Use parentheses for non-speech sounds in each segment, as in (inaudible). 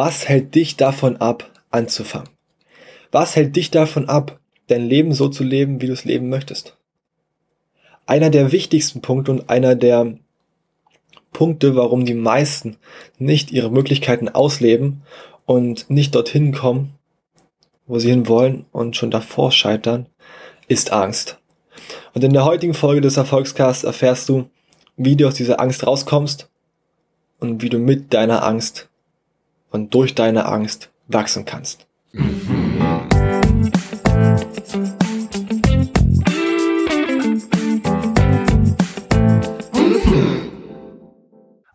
Was hält dich davon ab, anzufangen? Was hält dich davon ab, dein Leben so zu leben, wie du es leben möchtest? Einer der wichtigsten Punkte und einer der Punkte, warum die meisten nicht ihre Möglichkeiten ausleben und nicht dorthin kommen, wo sie hin wollen und schon davor scheitern, ist Angst. Und in der heutigen Folge des Erfolgscasts erfährst du, wie du aus dieser Angst rauskommst und wie du mit deiner Angst und durch deine Angst wachsen kannst.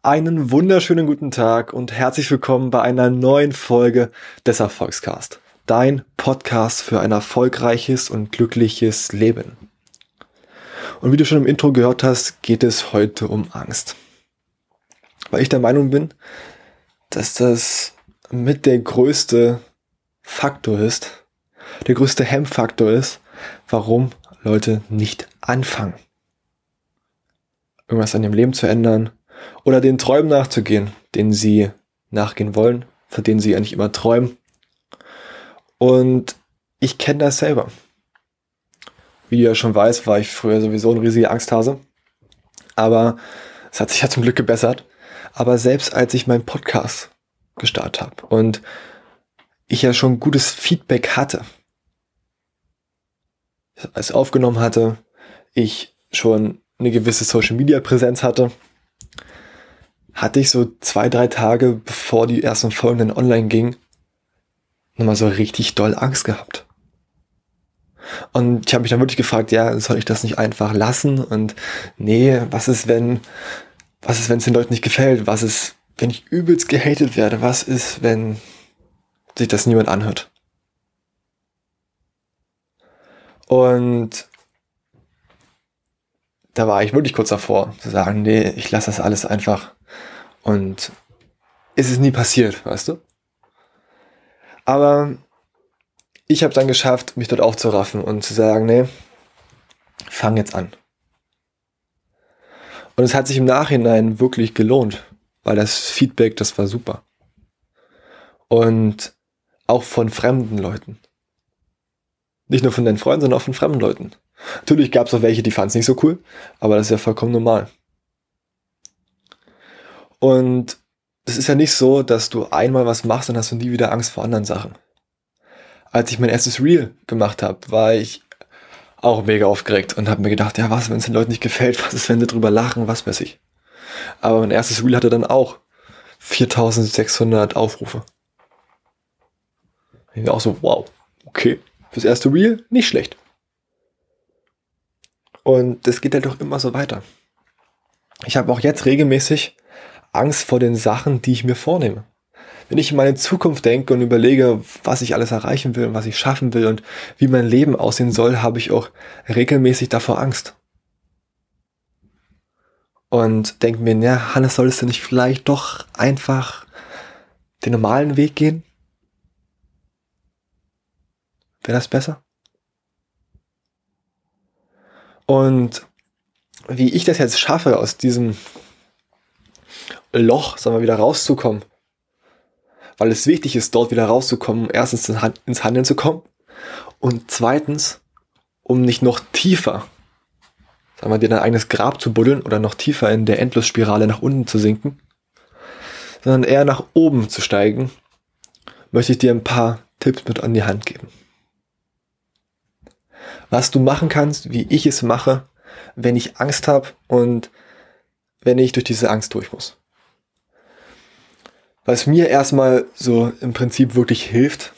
Einen wunderschönen guten Tag und herzlich willkommen bei einer neuen Folge des Erfolgscast. Dein Podcast für ein erfolgreiches und glückliches Leben. Und wie du schon im Intro gehört hast, geht es heute um Angst. Weil ich der Meinung bin, dass das mit der größte Faktor ist, der größte Hemmfaktor ist, warum Leute nicht anfangen. Irgendwas an ihrem Leben zu ändern, oder den Träumen nachzugehen, denen sie nachgehen wollen, von denen sie eigentlich immer träumen. Und ich kenne das selber. Wie ja schon weißt, war ich früher sowieso ein riesiger Angsthase. Aber es hat sich ja zum Glück gebessert. Aber selbst als ich meinen Podcast gestartet habe und ich ja schon gutes Feedback hatte, es aufgenommen hatte, ich schon eine gewisse Social Media Präsenz hatte, hatte ich so zwei, drei Tage, bevor die ersten Folgen dann online gingen, nochmal so richtig doll Angst gehabt. Und ich habe mich dann wirklich gefragt, ja, soll ich das nicht einfach lassen? Und nee, was ist, wenn, was ist, wenn es den Leuten nicht gefällt? Was ist, wenn ich übelst gehatet werde? Was ist, wenn sich das niemand anhört? Und da war ich wirklich kurz davor, zu sagen, nee, ich lasse das alles einfach und es ist nie passiert, weißt du? Aber ich habe dann geschafft, mich dort aufzuraffen und zu sagen, nee, fang jetzt an. Und es hat sich im Nachhinein wirklich gelohnt, weil das Feedback, das war super. Und auch von fremden Leuten. Nicht nur von deinen Freunden, sondern auch von fremden Leuten. Natürlich gab es auch welche, die fanden es nicht so cool, aber das ist ja vollkommen normal. Und es ist ja nicht so, dass du einmal was machst und hast du nie wieder Angst vor anderen Sachen. Als ich mein erstes Reel gemacht habe, war ich auch mega aufgeregt und habe mir gedacht, ja, was, wenn es den Leuten nicht gefällt, (laughs) was ist, wenn sie drüber lachen, was weiß ich. Aber mein erstes Reel hatte dann auch 4600 Aufrufe. Ich war auch so, wow, okay, fürs erste Reel nicht schlecht. Und das geht halt doch immer so weiter. Ich habe auch jetzt regelmäßig Angst vor den Sachen, die ich mir vornehme. Wenn ich in meine Zukunft denke und überlege, was ich alles erreichen will und was ich schaffen will und wie mein Leben aussehen soll, habe ich auch regelmäßig davor Angst. Und denke mir, na, Hannes, solltest du nicht vielleicht doch einfach den normalen Weg gehen? Wäre das besser? Und wie ich das jetzt schaffe, aus diesem Loch, sagen wir, wieder rauszukommen. Weil es wichtig ist, dort wieder rauszukommen, um erstens ins Handeln zu kommen und zweitens, um nicht noch tiefer, sagen wir, dir dein eigenes Grab zu buddeln oder noch tiefer in der Endlosspirale nach unten zu sinken, sondern eher nach oben zu steigen, möchte ich dir ein paar Tipps mit an die Hand geben. Was du machen kannst, wie ich es mache, wenn ich Angst habe und wenn ich durch diese Angst durch muss. Was mir erstmal so im Prinzip wirklich hilft,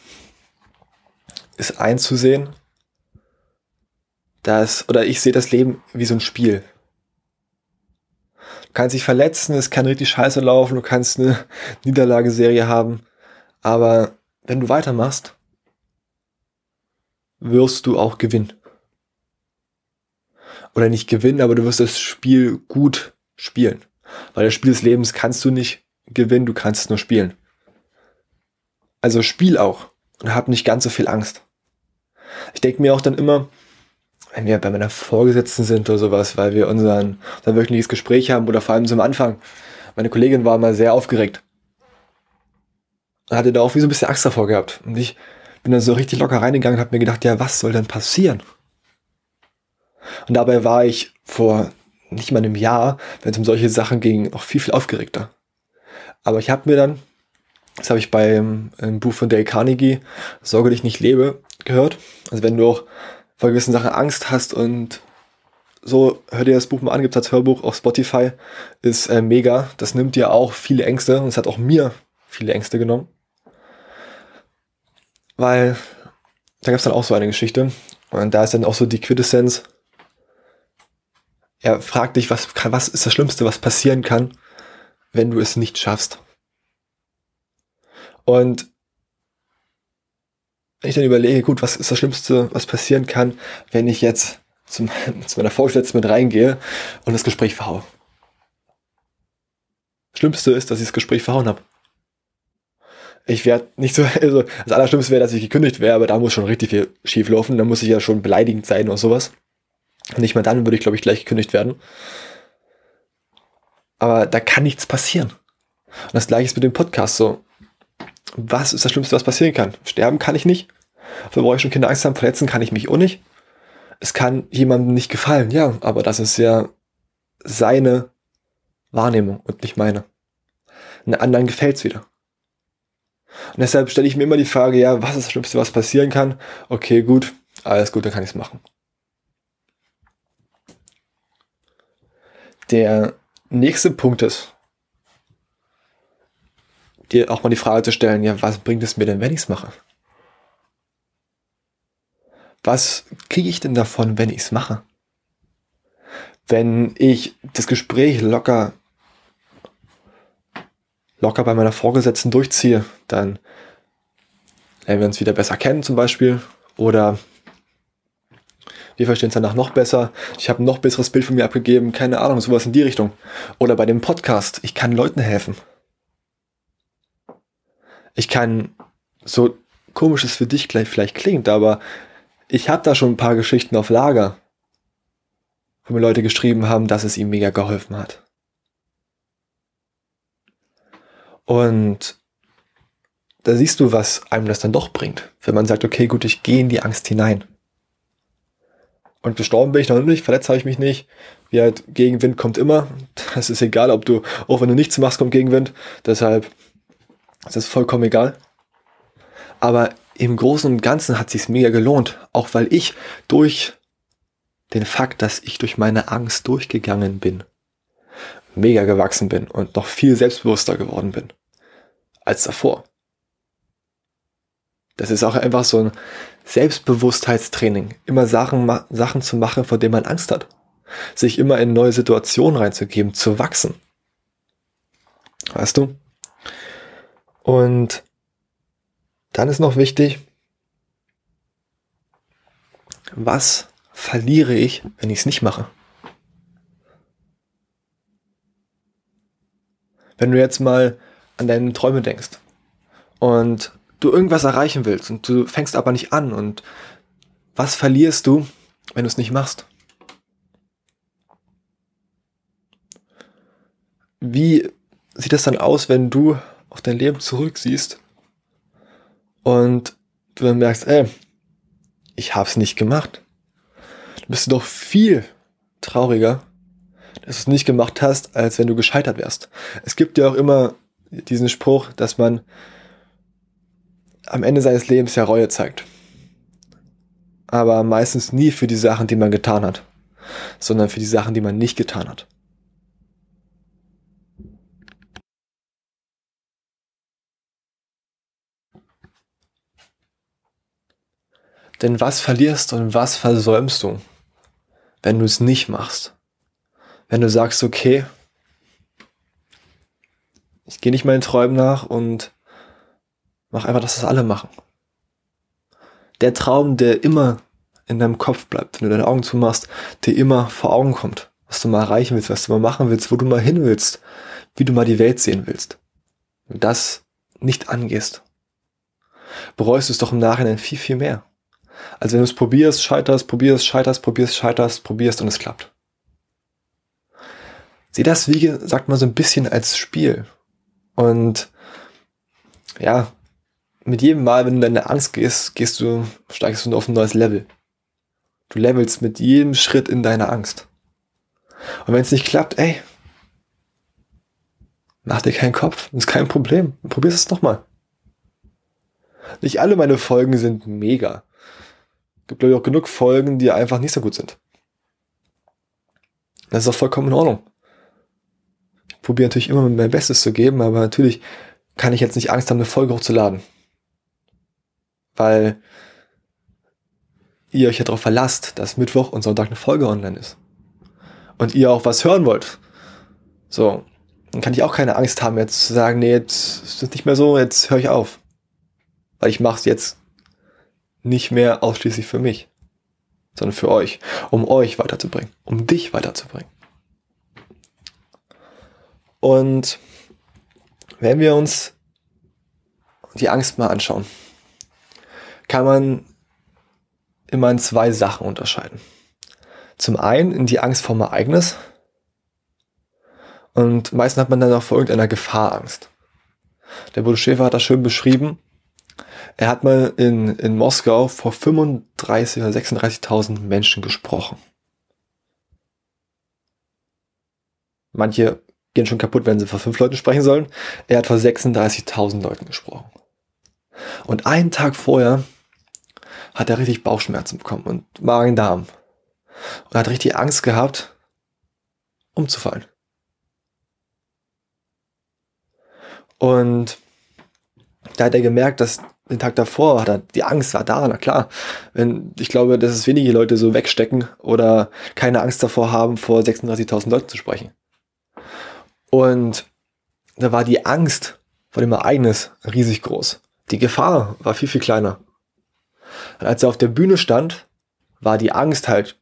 ist einzusehen, dass, oder ich sehe das Leben wie so ein Spiel. Du kannst dich verletzen, es kann richtig scheiße laufen, du kannst eine (laughs) Niederlageserie haben, aber wenn du weitermachst, wirst du auch gewinnen. Oder nicht gewinnen, aber du wirst das Spiel gut spielen. Weil das Spiel des Lebens kannst du nicht gewinnen, du kannst es nur spielen. Also spiel auch und hab nicht ganz so viel Angst. Ich denke mir auch dann immer, wenn wir bei meiner Vorgesetzten sind oder sowas, weil wir unseren, unser wöchentliches Gespräch haben oder vor allem zum Anfang. Meine Kollegin war mal sehr aufgeregt. Und hatte da auch wie so ein bisschen Angst davor gehabt. Und ich bin da so richtig locker reingegangen und habe mir gedacht, ja, was soll denn passieren? Und dabei war ich vor nicht mal einem Jahr, wenn es um solche Sachen ging, noch viel, viel aufgeregter. Aber ich habe mir dann, das habe ich beim Buch von Dale Carnegie, Sorge dich nicht lebe, gehört. Also wenn du auch vor gewissen Sachen Angst hast und so, hör dir das Buch mal an, gibt als Hörbuch auf Spotify, ist äh, mega. Das nimmt dir auch viele Ängste und es hat auch mir viele Ängste genommen. Weil da gab es dann auch so eine Geschichte und da ist dann auch so die Quintessenz. Er fragt dich, was, was ist das Schlimmste, was passieren kann, wenn du es nicht schaffst. Und wenn ich dann überlege, gut, was ist das Schlimmste, was passieren kann, wenn ich jetzt zum, (laughs) zu meiner Vorgesetzten mit reingehe und das Gespräch verhaue. Schlimmste ist, dass ich das Gespräch verhauen habe. Ich werde nicht so, (laughs) also das Allerschlimmste wäre, dass ich gekündigt wäre, aber da muss schon richtig viel schief laufen. Da muss ich ja schon beleidigend sein oder sowas. Und nicht mal dann würde ich, glaube ich, gleich gekündigt werden. Aber da kann nichts passieren. Und das gleiche ist mit dem Podcast so. Was ist das Schlimmste, was passieren kann? Sterben kann ich nicht. Dafür brauche ich schon Kinder Angst haben. Verletzen kann ich mich auch nicht es kann jemandem nicht gefallen, ja, aber das ist ja seine Wahrnehmung und nicht meine. Einen anderen gefällt's wieder. Und deshalb stelle ich mir immer die Frage, ja, was ist das Schlimmste, was passieren kann? Okay, gut, alles gut, dann kann ich es machen. Der nächste Punkt ist, dir auch mal die Frage zu stellen, ja, was bringt es mir denn, wenn ich es mache? Was kriege ich denn davon, wenn ich es mache? Wenn ich das Gespräch locker, locker bei meiner Vorgesetzten durchziehe, dann lernen wir uns wieder besser kennen zum Beispiel oder wir verstehen es danach noch besser. Ich habe ein noch besseres Bild von mir abgegeben. Keine Ahnung, sowas in die Richtung. Oder bei dem Podcast. Ich kann Leuten helfen. Ich kann, so komisch es für dich vielleicht klingt, aber ich habe da schon ein paar Geschichten auf Lager, wo mir Leute geschrieben haben, dass es ihm mega geholfen hat. Und da siehst du, was einem das dann doch bringt, wenn man sagt, okay, gut, ich gehe in die Angst hinein. Und gestorben bin ich noch nicht, verletzt habe ich mich nicht. Wie halt, Gegenwind kommt immer. Das ist egal, ob du, auch wenn du nichts machst, kommt Gegenwind. Deshalb ist das vollkommen egal. Aber im Großen und Ganzen hat sich's mega gelohnt, auch weil ich durch den Fakt, dass ich durch meine Angst durchgegangen bin, mega gewachsen bin und noch viel selbstbewusster geworden bin als davor. Das ist auch einfach so ein Selbstbewusstheitstraining, immer Sachen, Sachen zu machen, vor denen man Angst hat, sich immer in neue Situationen reinzugeben, zu wachsen. Weißt du? Und dann ist noch wichtig, was verliere ich, wenn ich es nicht mache? Wenn du jetzt mal an deine Träume denkst und du irgendwas erreichen willst und du fängst aber nicht an und was verlierst du, wenn du es nicht machst? Wie sieht das dann aus, wenn du auf dein Leben zurücksiehst und du dann merkst, ey, ich hab's nicht gemacht. Dann bist du doch viel trauriger, dass du es nicht gemacht hast, als wenn du gescheitert wärst. Es gibt ja auch immer diesen Spruch, dass man am Ende seines Lebens ja Reue zeigt. Aber meistens nie für die Sachen, die man getan hat, sondern für die Sachen, die man nicht getan hat. Denn was verlierst und was versäumst du, wenn du es nicht machst? Wenn du sagst, okay, ich gehe nicht meinen Träumen nach und mach einfach, dass das alle machen. Der Traum, der immer in deinem Kopf bleibt, wenn du deine Augen zumachst, der immer vor Augen kommt, was du mal erreichen willst, was du mal machen willst, wo du mal hin willst, wie du mal die Welt sehen willst. Wenn du das nicht angehst, bereust du es doch im Nachhinein viel, viel mehr. Als wenn du es probierst, scheiterst, probierst, scheiterst, probierst, scheiterst, probierst und es klappt. Sieh das, wie gesagt, mal so ein bisschen als Spiel. Und ja, mit jedem Mal, wenn du in deine Angst gehst, gehst du, steigst du auf ein neues Level. Du levelst mit jedem Schritt in deiner Angst. Und wenn es nicht klappt, ey, mach dir keinen Kopf, ist kein Problem. Probier es nochmal. Nicht alle meine Folgen sind mega. Gibt, glaube ich, auch genug Folgen, die einfach nicht so gut sind. Das ist auch vollkommen in Ordnung. Ich probiere natürlich immer mein Bestes zu geben, aber natürlich kann ich jetzt nicht Angst haben, eine Folge hochzuladen. Weil ihr euch ja darauf verlasst, dass Mittwoch und Sonntag eine Folge online ist. Und ihr auch was hören wollt. So, dann kann ich auch keine Angst haben, jetzt zu sagen, nee, jetzt ist es nicht mehr so, jetzt höre ich auf. Weil ich mache es jetzt nicht mehr ausschließlich für mich, sondern für euch, um euch weiterzubringen, um dich weiterzubringen. Und wenn wir uns die Angst mal anschauen, kann man immer in zwei Sachen unterscheiden. Zum einen in die Angst vor dem Ereignis und meistens hat man dann auch vor irgendeiner Gefahr Angst. Der Bodo Schäfer hat das schön beschrieben. Er hat mal in, in Moskau vor 35 oder 36.000 Menschen gesprochen. Manche gehen schon kaputt, wenn sie vor fünf Leuten sprechen sollen. Er hat vor 36.000 Leuten gesprochen. Und einen Tag vorher hat er richtig Bauchschmerzen bekommen und Magen-Darm. Und hat richtig Angst gehabt, umzufallen. Und da hat er gemerkt, dass den Tag davor hat er, die Angst war da, na klar. Wenn, ich glaube, dass es wenige Leute so wegstecken oder keine Angst davor haben, vor 36.000 Leuten zu sprechen. Und da war die Angst vor dem Ereignis riesig groß. Die Gefahr war viel, viel kleiner. Und als er auf der Bühne stand, war die Angst halt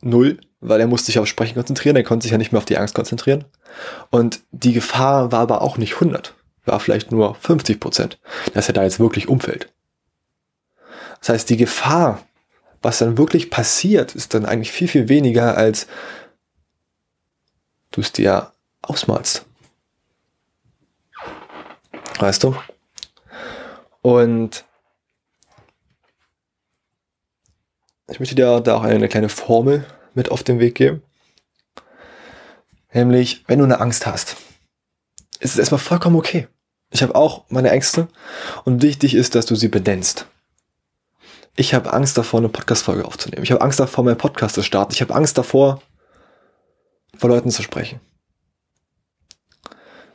null, weil er musste sich auf Sprechen konzentrieren, er konnte sich ja nicht mehr auf die Angst konzentrieren. Und die Gefahr war aber auch nicht 100, war vielleicht nur 50 Prozent, dass er da jetzt wirklich umfällt. Das heißt, die Gefahr, was dann wirklich passiert, ist dann eigentlich viel, viel weniger, als du es dir ausmalst. Weißt du? Und ich möchte dir da auch eine kleine Formel mit auf den Weg geben. Nämlich, wenn du eine Angst hast, ist es erstmal vollkommen okay. Ich habe auch meine Ängste und wichtig ist, dass du sie benennst. Ich habe Angst davor, eine Podcast-Folge aufzunehmen. Ich habe Angst davor, meinen Podcast zu starten. Ich habe Angst davor, vor Leuten zu sprechen.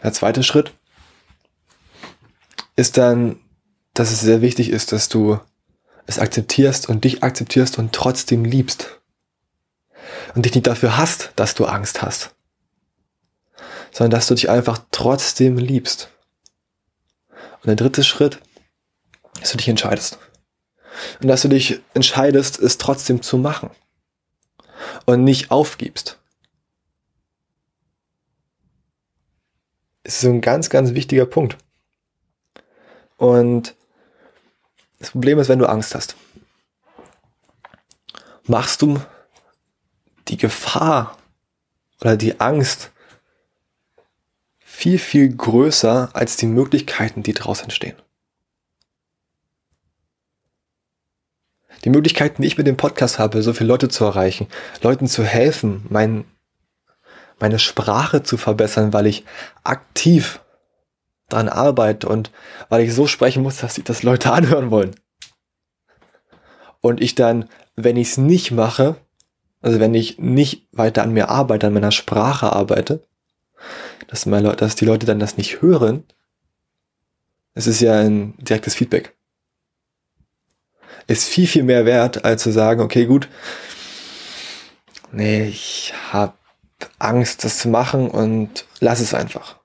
Der zweite Schritt ist dann, dass es sehr wichtig ist, dass du es akzeptierst und dich akzeptierst und trotzdem liebst. Und dich nicht dafür hast, dass du Angst hast, sondern dass du dich einfach trotzdem liebst. Und der dritte Schritt, dass du dich entscheidest. Und dass du dich entscheidest, es trotzdem zu machen. Und nicht aufgibst. ist so ein ganz, ganz wichtiger Punkt. Und das Problem ist, wenn du Angst hast, machst du die Gefahr oder die Angst viel, viel größer als die Möglichkeiten, die daraus entstehen. Die Möglichkeiten, die ich mit dem Podcast habe, so viele Leute zu erreichen, Leuten zu helfen, mein, meine Sprache zu verbessern, weil ich aktiv dran arbeite und weil ich so sprechen muss, dass sich das Leute (laughs) anhören wollen. Und ich dann, wenn ich es nicht mache, also wenn ich nicht weiter an mir arbeite, an meiner Sprache arbeite, dass, meine, dass die Leute dann das nicht hören, es ist ja ein direktes Feedback. Ist viel, viel mehr wert, als zu sagen, okay, gut, nee, ich habe Angst, das zu machen und lass es einfach.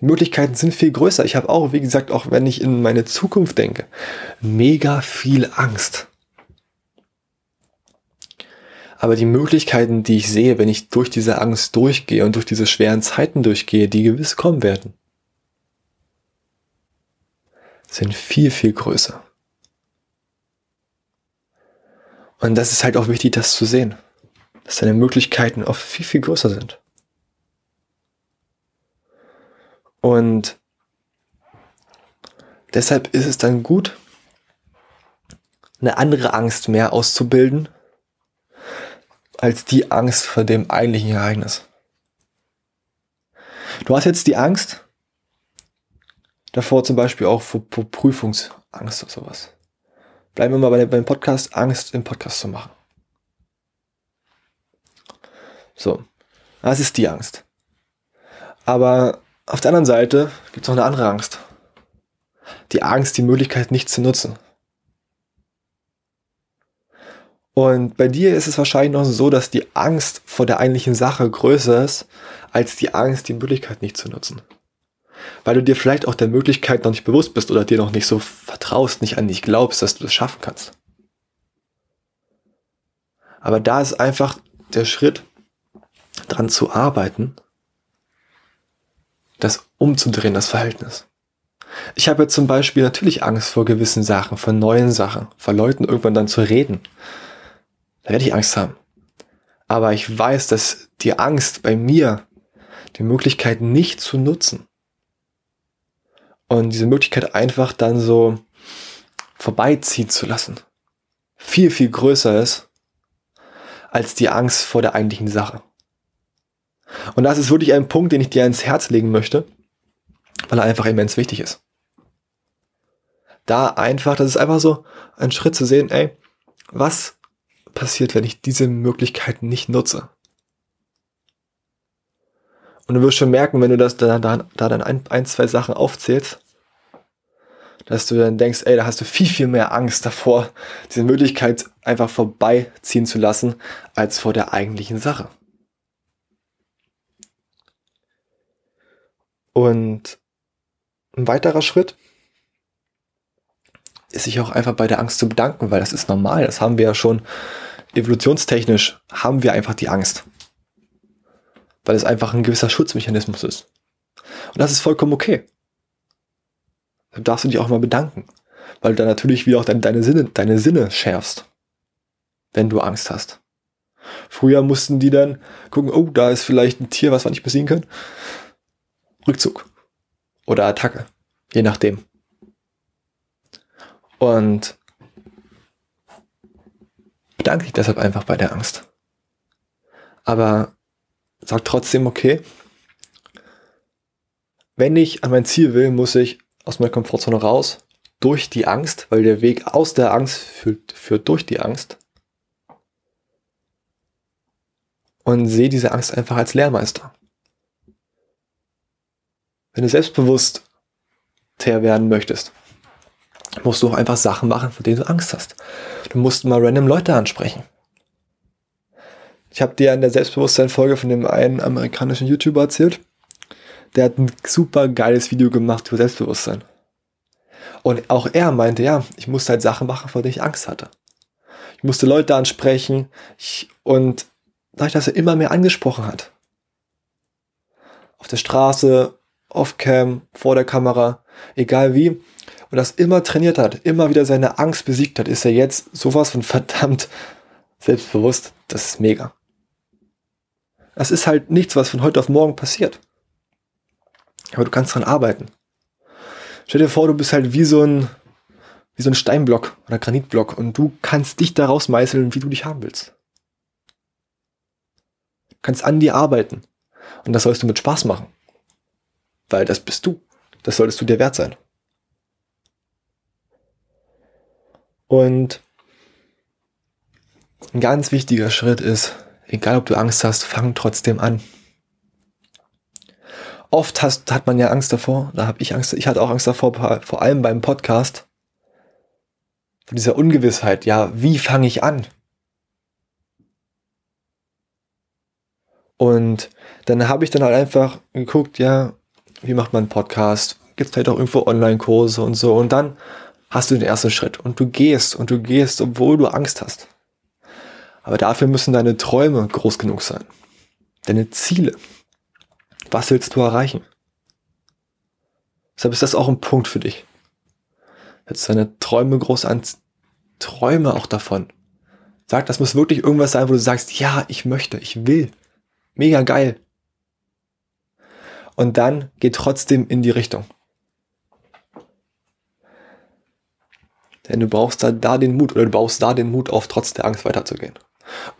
Die Möglichkeiten sind viel größer. Ich habe auch, wie gesagt, auch wenn ich in meine Zukunft denke, mega viel Angst. Aber die Möglichkeiten, die ich sehe, wenn ich durch diese Angst durchgehe und durch diese schweren Zeiten durchgehe, die gewiss kommen werden, sind viel, viel größer. Und das ist halt auch wichtig, das zu sehen dass deine Möglichkeiten oft viel, viel größer sind. Und Deshalb ist es dann gut, eine andere Angst mehr auszubilden, als die Angst vor dem eigentlichen Ereignis. Du hast jetzt die Angst davor, zum Beispiel auch vor, vor Prüfungsangst oder sowas. Bleiben wir mal bei, beim Podcast, Angst im Podcast zu machen. So, das ist die Angst. Aber auf der anderen Seite gibt es noch eine andere Angst. Die Angst, die Möglichkeit nicht zu nutzen. Und bei dir ist es wahrscheinlich noch so, dass die Angst vor der eigentlichen Sache größer ist, als die Angst, die Möglichkeit nicht zu nutzen. Weil du dir vielleicht auch der Möglichkeit noch nicht bewusst bist oder dir noch nicht so vertraust, nicht an dich glaubst, dass du das schaffen kannst. Aber da ist einfach der Schritt, dran zu arbeiten, das umzudrehen, das Verhältnis. Ich habe jetzt zum Beispiel natürlich Angst vor gewissen Sachen, vor neuen Sachen, vor Leuten irgendwann dann zu reden, da werde ich Angst haben. Aber ich weiß, dass die Angst bei mir, die Möglichkeit nicht zu nutzen und diese Möglichkeit einfach dann so vorbeiziehen zu lassen, viel, viel größer ist als die Angst vor der eigentlichen Sache. Und das ist wirklich ein Punkt, den ich dir ins Herz legen möchte, weil er einfach immens wichtig ist. Da einfach, das ist einfach so ein Schritt zu sehen, ey, was passiert, wenn ich diese Möglichkeit nicht nutze? Und du wirst schon merken, wenn du das da, da, da dann ein, ein, zwei Sachen aufzählst, dass du dann denkst, ey, da hast du viel, viel mehr Angst davor, diese Möglichkeit einfach vorbeiziehen zu lassen, als vor der eigentlichen Sache. Und ein weiterer Schritt ist sich auch einfach bei der Angst zu bedanken, weil das ist normal. Das haben wir ja schon evolutionstechnisch haben wir einfach die Angst. Weil es einfach ein gewisser Schutzmechanismus ist. Und das ist vollkommen okay. Dann darfst du dich auch mal bedanken. Weil du dann natürlich wieder auch deine, deine, Sinne, deine Sinne schärfst. Wenn du Angst hast. Früher mussten die dann gucken, oh, da ist vielleicht ein Tier, was wir nicht besiegen können. Rückzug. Oder Attacke. Je nachdem. Und bedanke dich deshalb einfach bei der Angst. Aber sag trotzdem, okay, wenn ich an mein Ziel will, muss ich aus meiner Komfortzone raus, durch die Angst, weil der Weg aus der Angst führt, führt durch die Angst. Und sehe diese Angst einfach als Lehrmeister. Wenn du selbstbewusst werden möchtest, musst du auch einfach Sachen machen, vor denen du Angst hast. Du musst mal random Leute ansprechen. Ich habe dir in der Selbstbewusstsein-Folge von dem einen amerikanischen YouTuber erzählt. Der hat ein super geiles Video gemacht über Selbstbewusstsein. Und auch er meinte, ja, ich musste halt Sachen machen, vor denen ich Angst hatte. Ich musste Leute ansprechen ich, und dadurch, dass er immer mehr angesprochen hat. Auf der Straße, off-cam, vor der Kamera, egal wie, und das immer trainiert hat, immer wieder seine Angst besiegt hat, ist er jetzt sowas von verdammt selbstbewusst. Das ist mega. Das ist halt nichts, was von heute auf morgen passiert. Aber du kannst dran arbeiten. Stell dir vor, du bist halt wie so ein, wie so ein Steinblock oder Granitblock und du kannst dich daraus meißeln, wie du dich haben willst. Du kannst an dir arbeiten. Und das sollst du mit Spaß machen. Weil das bist du. Das solltest du dir wert sein. Und ein ganz wichtiger Schritt ist, egal ob du Angst hast, fang trotzdem an. Oft hast, hat man ja Angst davor, da habe ich Angst, ich hatte auch Angst davor, vor allem beim Podcast, von dieser Ungewissheit, ja, wie fange ich an? Und dann habe ich dann halt einfach geguckt, ja, wie macht man einen Podcast? Gibt es vielleicht auch irgendwo Online-Kurse und so. Und dann hast du den ersten Schritt und du gehst und du gehst, obwohl du Angst hast. Aber dafür müssen deine Träume groß genug sein. Deine Ziele. Was willst du erreichen? Deshalb ist das auch ein Punkt für dich. Jetzt deine Träume groß an, träume auch davon. Sag, das muss wirklich irgendwas sein, wo du sagst, ja, ich möchte, ich will. Mega geil. Und dann geh trotzdem in die Richtung. Denn du brauchst da, da den Mut oder du brauchst da den Mut auf, trotz der Angst weiterzugehen.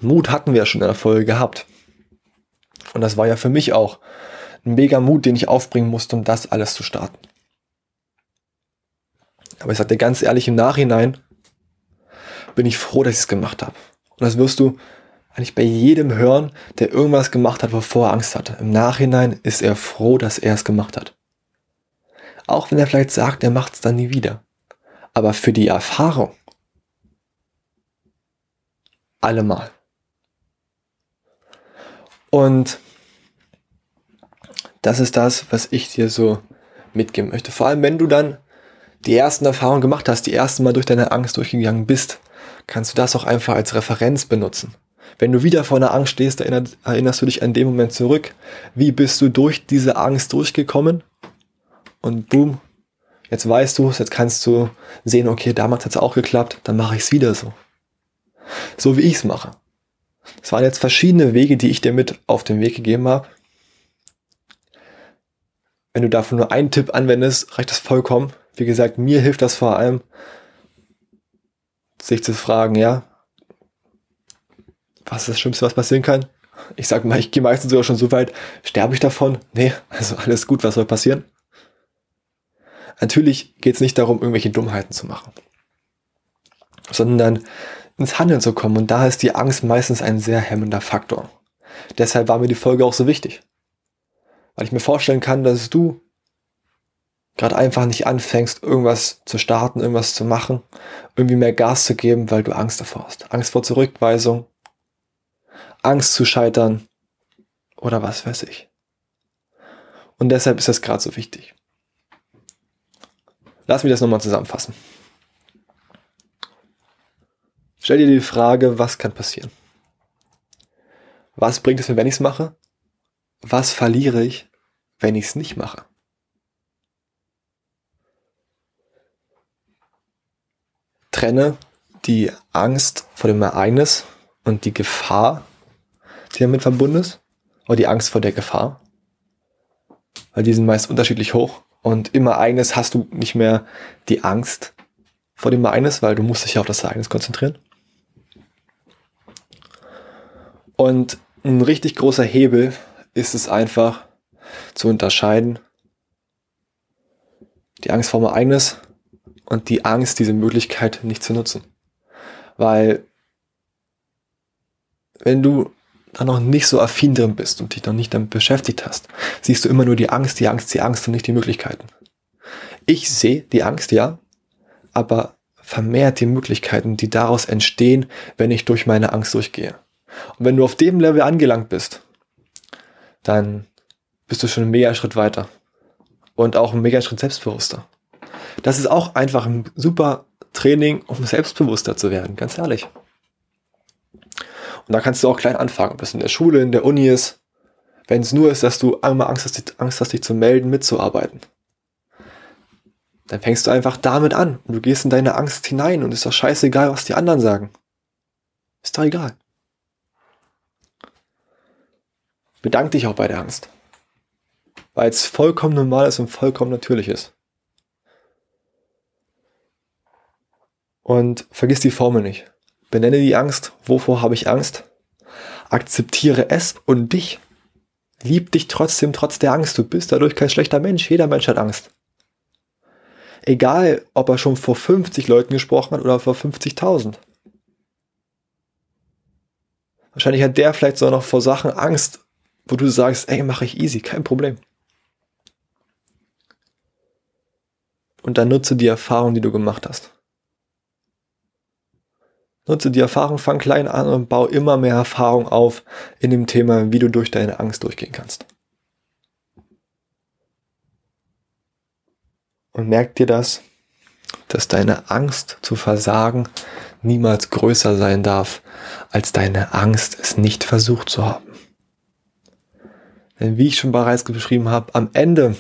Mut hatten wir ja schon in der Folge gehabt. Und das war ja für mich auch ein mega Mut, den ich aufbringen musste, um das alles zu starten. Aber ich sag dir ganz ehrlich, im Nachhinein bin ich froh, dass ich es gemacht habe. Und das wirst du eigentlich bei jedem hören, der irgendwas gemacht hat, wovor er Angst hatte. Im Nachhinein ist er froh, dass er es gemacht hat. Auch wenn er vielleicht sagt, er macht es dann nie wieder. Aber für die Erfahrung allemal. Und das ist das, was ich dir so mitgeben möchte. Vor allem, wenn du dann die ersten Erfahrungen gemacht hast, die ersten Mal durch deine Angst durchgegangen bist, kannst du das auch einfach als Referenz benutzen. Wenn du wieder vor einer Angst stehst, erinnerst, du dich an den Moment zurück. Wie bist du durch diese Angst durchgekommen? Und boom, jetzt weißt du es, jetzt kannst du sehen, okay, damals hat es auch geklappt, dann mache ich es wieder so. So wie ich es mache. Es waren jetzt verschiedene Wege, die ich dir mit auf den Weg gegeben habe. Wenn du davon nur einen Tipp anwendest, reicht das vollkommen. Wie gesagt, mir hilft das vor allem, sich zu fragen, ja, was ist das Schlimmste, was passieren kann? Ich sag mal, ich gehe meistens sogar schon so weit, sterbe ich davon? Nee, also alles gut, was soll passieren? Natürlich geht es nicht darum, irgendwelche Dummheiten zu machen, sondern ins Handeln zu kommen. Und da ist die Angst meistens ein sehr hemmender Faktor. Deshalb war mir die Folge auch so wichtig. Weil ich mir vorstellen kann, dass du gerade einfach nicht anfängst, irgendwas zu starten, irgendwas zu machen, irgendwie mehr Gas zu geben, weil du Angst davor hast. Angst vor Zurückweisung, Angst zu scheitern oder was weiß ich. Und deshalb ist das gerade so wichtig. Lass mich das nochmal zusammenfassen. Stell dir die Frage, was kann passieren? Was bringt es mir, wenn ich es mache? Was verliere ich, wenn ich es nicht mache? Trenne die Angst vor dem Ereignis und die Gefahr, die damit verbunden ist, oder die Angst vor der Gefahr, weil die sind meist unterschiedlich hoch und im Ereignis hast du nicht mehr die Angst vor dem Ereignis, weil du musst dich ja auf das Ereignis konzentrieren. Und ein richtig großer Hebel ist es einfach zu unterscheiden, die Angst vor dem Ereignis und die Angst, diese Möglichkeit nicht zu nutzen. Weil wenn du da noch nicht so affin drin bist und dich noch nicht damit beschäftigt hast, siehst du immer nur die Angst, die Angst, die Angst und nicht die Möglichkeiten. Ich sehe die Angst, ja, aber vermehrt die Möglichkeiten, die daraus entstehen, wenn ich durch meine Angst durchgehe. Und wenn du auf dem Level angelangt bist, dann bist du schon einen Megaschritt weiter. Und auch einen Megaschritt selbstbewusster. Das ist auch einfach ein super Training, um selbstbewusster zu werden, ganz ehrlich. Und da kannst du auch klein anfangen, ob das in der Schule, in der Uni ist. Wenn es nur ist, dass du einmal Angst hast, Angst hast, dich zu melden, mitzuarbeiten. Dann fängst du einfach damit an und du gehst in deine Angst hinein und ist doch scheißegal, was die anderen sagen. Ist doch egal. Bedank dich auch bei der Angst. Weil es vollkommen normal ist und vollkommen natürlich ist. Und vergiss die Formel nicht. Benenne die Angst. Wovor habe ich Angst? Akzeptiere es und dich. Lieb dich trotzdem trotz der Angst. Du bist dadurch kein schlechter Mensch. Jeder Mensch hat Angst. Egal, ob er schon vor 50 Leuten gesprochen hat oder vor 50.000. Wahrscheinlich hat der vielleicht so noch vor Sachen Angst, wo du sagst, ey, mache ich easy, kein Problem. Und dann nutze die Erfahrung, die du gemacht hast. Nutze die Erfahrung, fang klein an und bau immer mehr Erfahrung auf in dem Thema, wie du durch deine Angst durchgehen kannst. Und merk dir das, dass deine Angst zu versagen niemals größer sein darf, als deine Angst, es nicht versucht zu haben. Denn wie ich schon bereits beschrieben habe, am Ende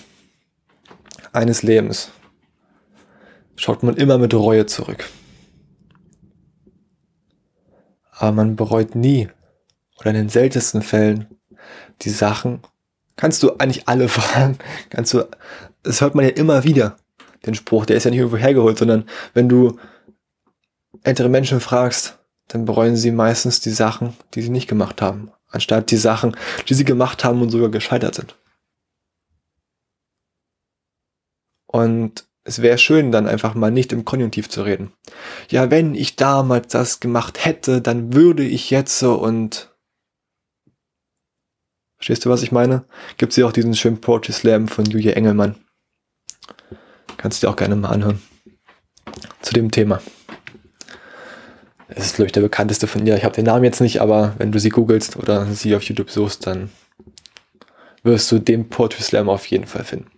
eines Lebens schaut man immer mit Reue zurück aber man bereut nie oder in den seltensten Fällen die Sachen. Kannst du eigentlich alle (laughs) fragen, kannst du, das hört man ja immer wieder, den Spruch, der ist ja nicht irgendwo hergeholt, sondern wenn du ältere Menschen fragst, dann bereuen sie meistens die Sachen, die sie nicht gemacht haben, anstatt die Sachen, die sie gemacht haben und sogar gescheitert sind. Und es wäre schön, dann einfach mal nicht im Konjunktiv zu reden. Ja, wenn ich damals das gemacht hätte, dann würde ich jetzt so und Verstehst du, was ich meine? Gibt es ja auch diesen schönen Poetry Slam von Julia Engelmann. Kannst du dir auch gerne mal anhören. Zu dem Thema. Es ist, glaube ich, der bekannteste von ihr. Ich habe den Namen jetzt nicht, aber wenn du sie googelst oder sie auf YouTube suchst, dann wirst du den Poetry Slam auf jeden Fall finden.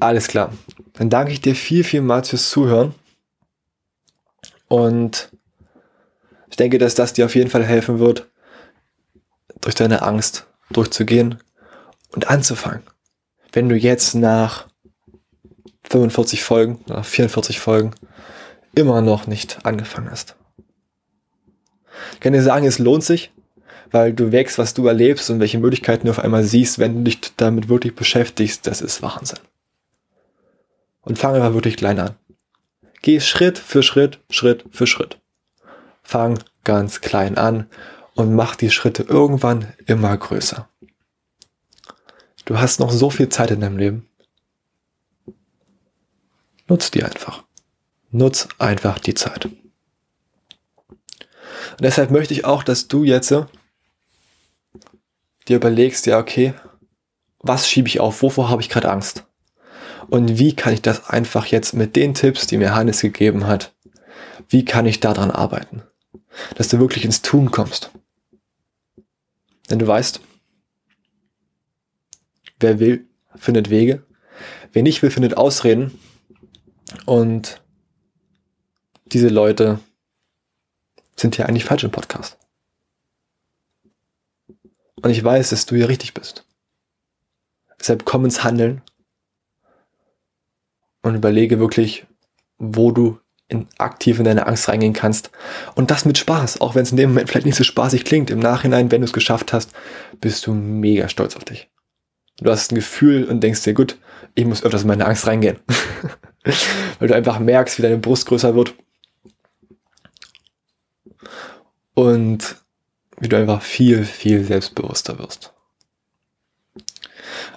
Alles klar. Dann danke ich dir viel, vielmals fürs Zuhören. Und ich denke, dass das dir auf jeden Fall helfen wird, durch deine Angst durchzugehen und anzufangen. Wenn du jetzt nach 45 Folgen, nach 44 Folgen immer noch nicht angefangen hast. Ich kann dir sagen, es lohnt sich, weil du wächst, was du erlebst und welche Möglichkeiten du auf einmal siehst, wenn du dich damit wirklich beschäftigst, das ist Wahnsinn. Und fange aber wirklich klein an. Geh Schritt für Schritt, Schritt für Schritt. Fang ganz klein an und mach die Schritte irgendwann immer größer. Du hast noch so viel Zeit in deinem Leben. Nutz die einfach. Nutz einfach die Zeit. Und deshalb möchte ich auch, dass du jetzt dir überlegst, ja, okay, was schiebe ich auf? Wovor habe ich gerade Angst? Und wie kann ich das einfach jetzt mit den Tipps, die mir Hannes gegeben hat, wie kann ich daran arbeiten? Dass du wirklich ins Tun kommst. Denn du weißt, wer will, findet Wege. Wer nicht will, findet Ausreden. Und diese Leute sind ja eigentlich falsch im Podcast. Und ich weiß, dass du hier richtig bist. Deshalb komm ins Handeln und überlege wirklich, wo du in, aktiv in deine Angst reingehen kannst. Und das mit Spaß, auch wenn es in dem Moment vielleicht nicht so spaßig klingt. Im Nachhinein, wenn du es geschafft hast, bist du mega stolz auf dich. Du hast ein Gefühl und denkst dir, gut, ich muss öfters in meine Angst reingehen. (laughs) Weil du einfach merkst, wie deine Brust größer wird. Und wie du einfach viel, viel selbstbewusster wirst.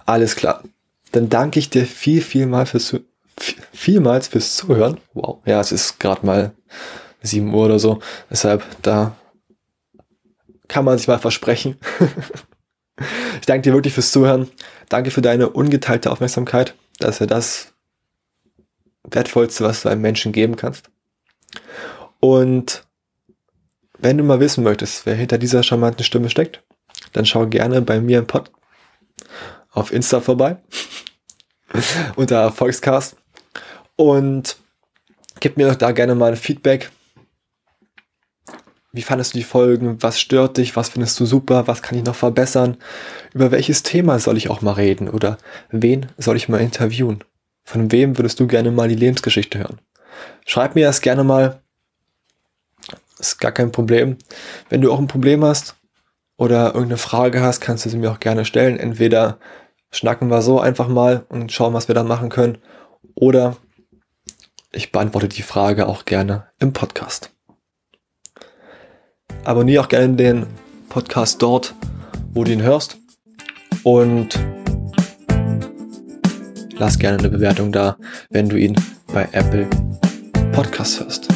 Alles klar. Dann danke ich dir viel, viel mal fürs vielmals fürs Zuhören. Wow, ja, es ist gerade mal 7 Uhr oder so. Deshalb, da kann man sich mal versprechen. (laughs) ich danke dir wirklich fürs Zuhören. Danke für deine ungeteilte Aufmerksamkeit. Das ist ja das Wertvollste, was du einem Menschen geben kannst. Und wenn du mal wissen möchtest, wer hinter dieser charmanten Stimme steckt, dann schau gerne bei mir im Pod auf Insta vorbei (laughs) unter Erfolgscast. Und gib mir doch da gerne mal ein Feedback. Wie fandest du die Folgen? Was stört dich? Was findest du super? Was kann ich noch verbessern? Über welches Thema soll ich auch mal reden? Oder wen soll ich mal interviewen? Von wem würdest du gerne mal die Lebensgeschichte hören? Schreib mir das gerne mal. Ist gar kein Problem. Wenn du auch ein Problem hast oder irgendeine Frage hast, kannst du sie mir auch gerne stellen. Entweder schnacken wir so einfach mal und schauen, was wir da machen können. Oder ich beantworte die Frage auch gerne im Podcast. Abonniere auch gerne den Podcast dort, wo du ihn hörst. Und lass gerne eine Bewertung da, wenn du ihn bei Apple Podcast hörst.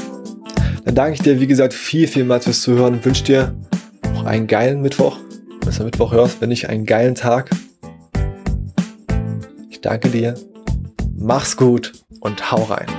Dann danke ich dir, wie gesagt, viel, vielmals fürs Zuhören. Wünsche dir noch einen geilen Mittwoch. Wenn du Mittwoch hörst, wenn nicht einen geilen Tag. Ich danke dir. Mach's gut und hau rein.